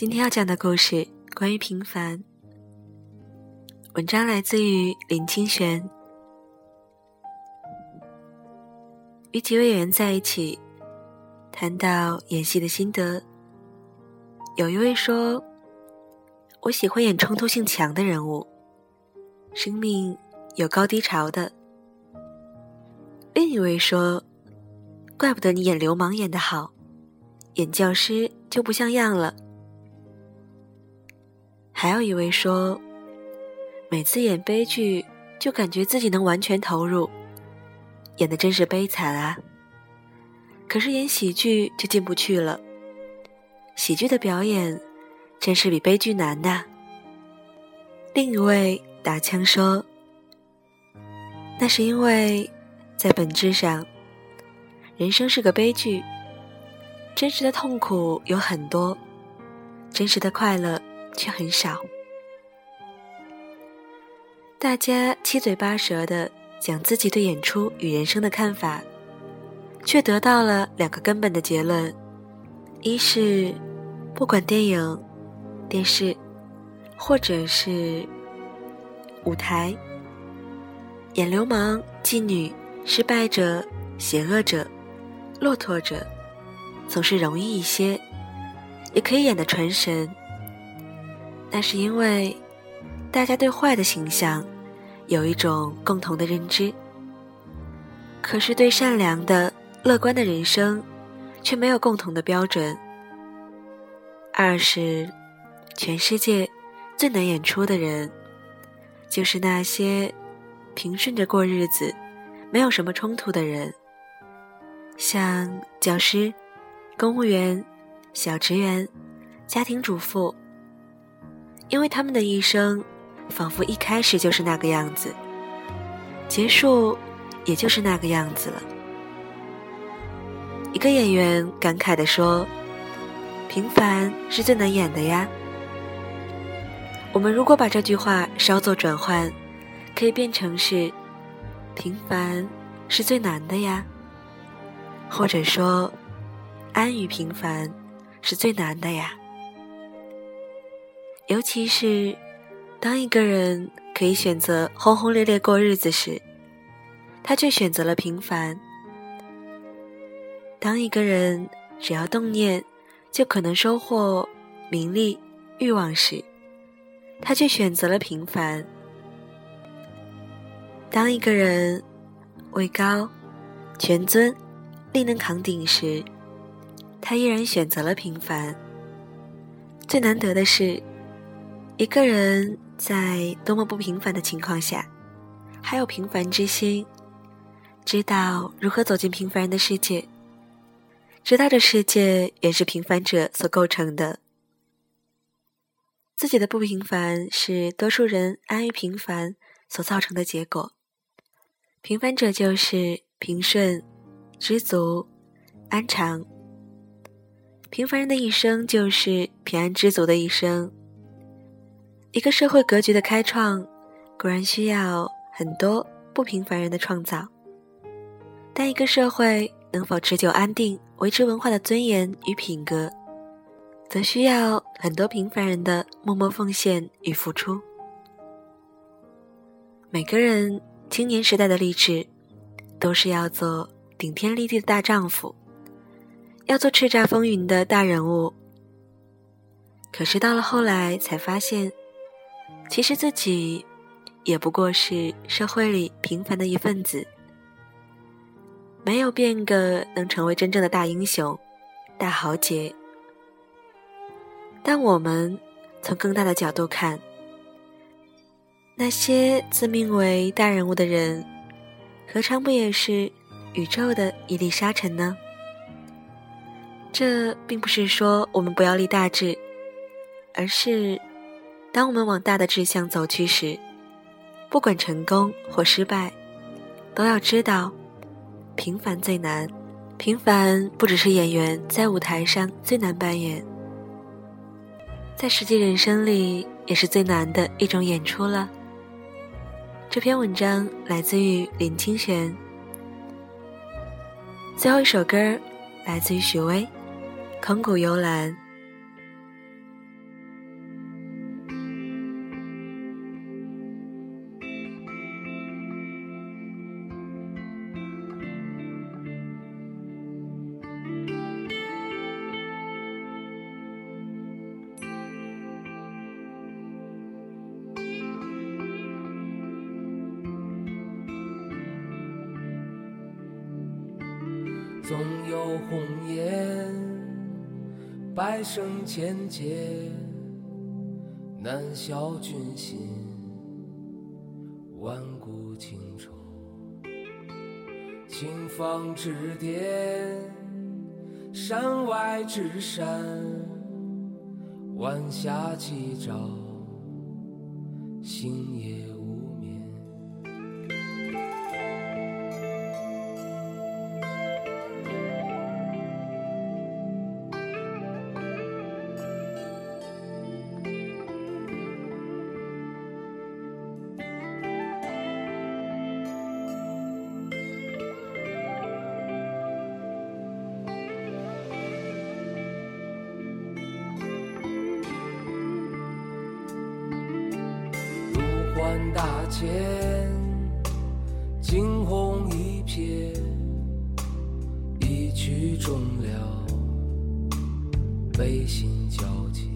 今天要讲的故事关于平凡。文章来自于林清玄。与几位演员在一起，谈到演戏的心得，有一位说：“我喜欢演冲突性强的人物，生命有高低潮的。”另一位说：“怪不得你演流氓演得好，演教师就不像样了。”还有一位说：“每次演悲剧，就感觉自己能完全投入。”演的真是悲惨啊！可是演喜剧就进不去了。喜剧的表演真是比悲剧难呐。另一位打枪说：“那是因为，在本质上，人生是个悲剧。真实的痛苦有很多，真实的快乐却很少。大家七嘴八舌的。”讲自己对演出与人生的看法，却得到了两个根本的结论：一是，不管电影、电视，或者是舞台，演流氓、妓女、失败者、邪恶者、落拓者，总是容易一些，也可以演得传神。那是因为大家对坏的形象。有一种共同的认知，可是对善良的、乐观的人生，却没有共同的标准。二是，全世界最难演出的人，就是那些平顺着过日子、没有什么冲突的人，像教师、公务员、小职员、家庭主妇，因为他们的一生。仿佛一开始就是那个样子，结束也就是那个样子了。一个演员感慨地说：“平凡是最难演的呀。”我们如果把这句话稍作转换，可以变成是：“平凡是最难的呀。”或者说：“安于平凡是最难的呀。”尤其是。当一个人可以选择轰轰烈烈过日子时，他却选择了平凡；当一个人只要动念就可能收获名利欲望时，他却选择了平凡；当一个人位高权尊力能扛鼎时，他依然选择了平凡。最难得的是，一个人。在多么不平凡的情况下，还有平凡之心，知道如何走进平凡人的世界，知道这世界也是平凡者所构成的。自己的不平凡是多数人安于平凡所造成的结果。平凡者就是平顺、知足、安常。平凡人的一生就是平安知足的一生。一个社会格局的开创，固然需要很多不平凡人的创造，但一个社会能否持久安定、维持文化的尊严与品格，则需要很多平凡人的默默奉献与付出。每个人青年时代的励志，都是要做顶天立地的大丈夫，要做叱咤风云的大人物。可是到了后来，才发现。其实自己也不过是社会里平凡的一份子，没有变个能成为真正的大英雄、大豪杰。但我们从更大的角度看，那些自命为大人物的人，何尝不也是宇宙的一粒沙尘呢？这并不是说我们不要立大志，而是。当我们往大的志向走去时，不管成功或失败，都要知道，平凡最难。平凡不只是演员在舞台上最难扮演，在实际人生里也是最难的一种演出了。这篇文章来自于林清玄。最后一首歌来自于许巍，《空谷幽兰》。总有红颜，百生千劫，难消君心，万古情仇。青风之巅，山外之山，晚霞起照，星夜。大千惊鸿一瞥，一曲终了，悲心交集。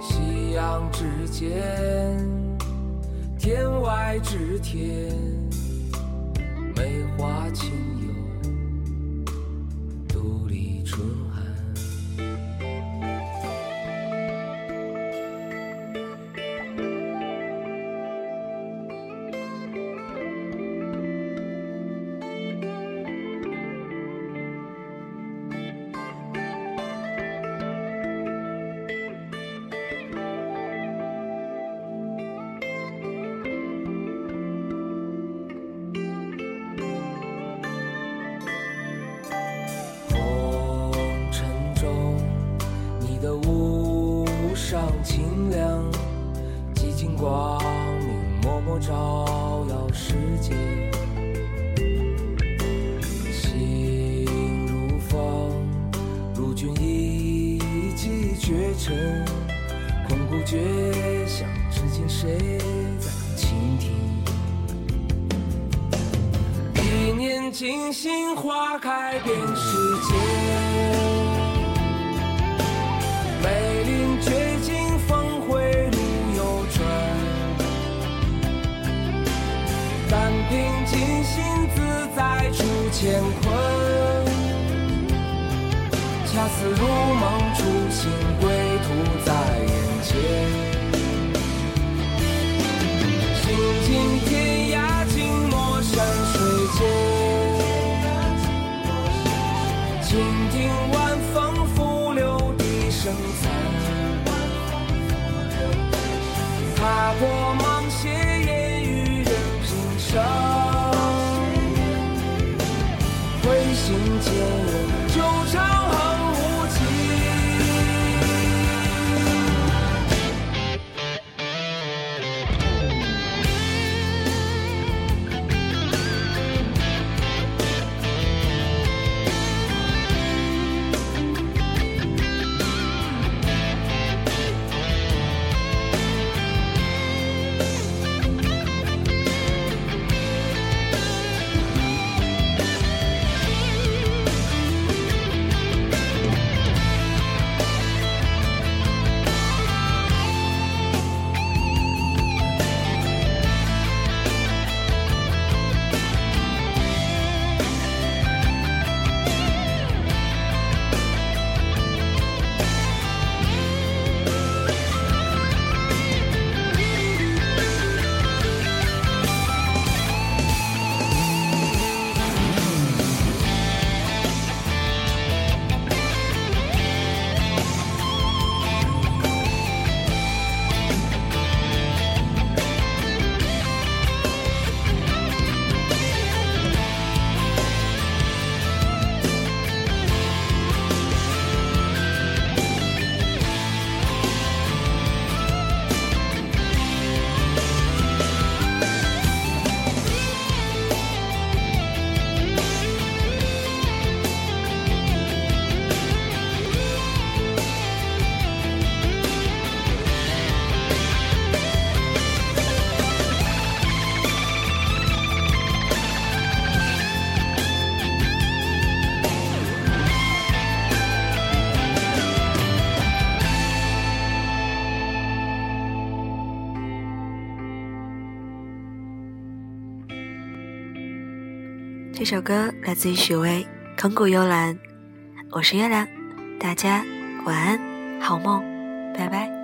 夕阳之间，天外之天，梅花清幽，独立春明亮，寂静，光明默默。照耀世界，心如风，如君一骑绝尘，空谷绝响，至今谁在倾听？一念惊心，花开遍世界，乾坤，恰似如梦初醒，归途在眼前。行尽天涯，静默山水间。倾听晚风拂柳笛声残，踏破这首歌来自于许巍《空谷幽兰》，我是月亮，大家晚安，好梦，拜拜。